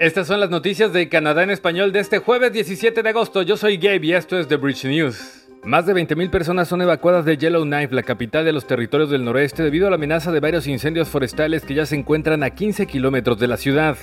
Estas son las noticias de Canadá en español de este jueves 17 de agosto. Yo soy Gabe y esto es The Bridge News. Más de 20.000 personas son evacuadas de Yellowknife, la capital de los territorios del noreste, debido a la amenaza de varios incendios forestales que ya se encuentran a 15 kilómetros de la ciudad.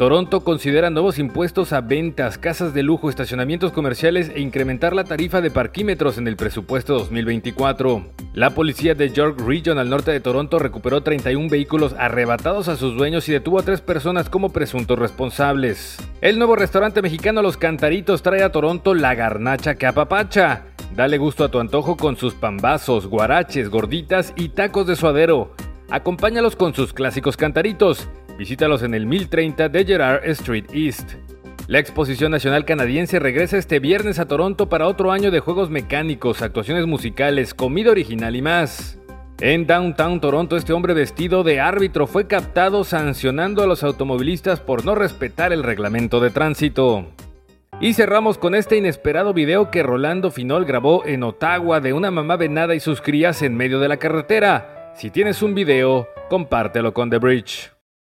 Toronto considera nuevos impuestos a ventas, casas de lujo, estacionamientos comerciales e incrementar la tarifa de parquímetros en el presupuesto 2024. La policía de York Region al norte de Toronto recuperó 31 vehículos arrebatados a sus dueños y detuvo a tres personas como presuntos responsables. El nuevo restaurante mexicano Los Cantaritos trae a Toronto la garnacha que apapacha. Dale gusto a tu antojo con sus pambazos, guaraches, gorditas y tacos de suadero. Acompáñalos con sus clásicos cantaritos. Visítalos en el 1030 de Gerard Street East. La Exposición Nacional Canadiense regresa este viernes a Toronto para otro año de juegos mecánicos, actuaciones musicales, comida original y más. En Downtown Toronto, este hombre vestido de árbitro fue captado sancionando a los automovilistas por no respetar el reglamento de tránsito. Y cerramos con este inesperado video que Rolando Finol grabó en Ottawa de una mamá venada y sus crías en medio de la carretera. Si tienes un video, compártelo con The Bridge.